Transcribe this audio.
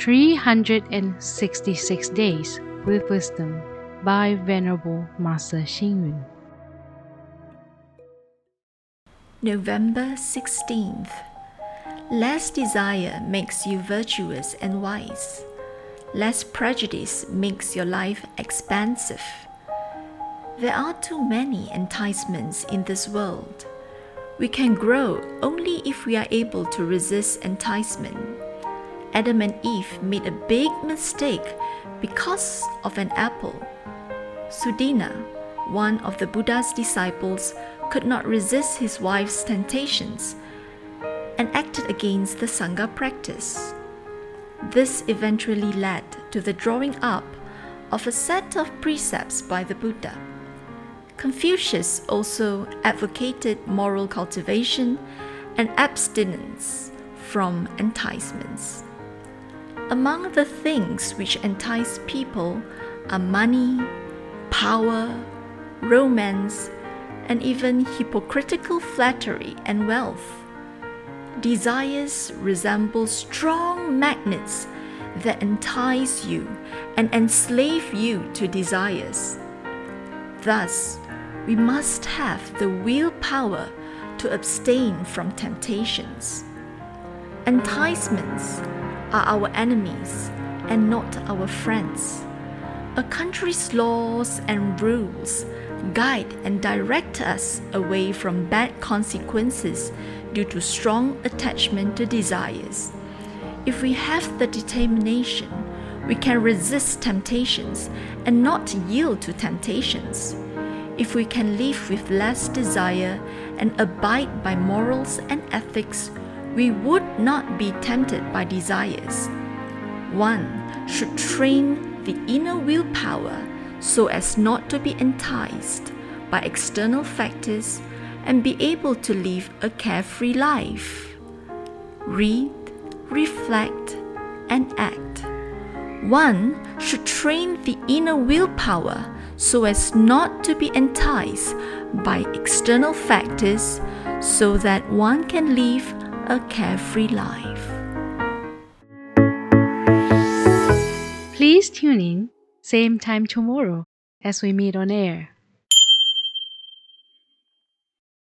366 Days with Wisdom by Venerable Master Hsing Yun. November 16th. Less desire makes you virtuous and wise. Less prejudice makes your life expansive. There are too many enticements in this world. We can grow only if we are able to resist enticement. Adam and Eve made a big mistake because of an apple. Sudinna, one of the Buddha's disciples, could not resist his wife's temptations and acted against the Sangha practice. This eventually led to the drawing up of a set of precepts by the Buddha. Confucius also advocated moral cultivation and abstinence from enticements. Among the things which entice people are money, power, romance, and even hypocritical flattery and wealth. Desires resemble strong magnets that entice you and enslave you to desires. Thus, we must have the willpower to abstain from temptations. Enticements are our enemies and not our friends. A country's laws and rules guide and direct us away from bad consequences due to strong attachment to desires. If we have the determination, we can resist temptations and not yield to temptations. If we can live with less desire and abide by morals and ethics, we would not be tempted by desires. One should train the inner willpower so as not to be enticed by external factors and be able to live a carefree life. Read, reflect, and act. One should train the inner willpower so as not to be enticed by external factors so that one can live a carefree life. Please tune in, same time tomorrow as we meet on air.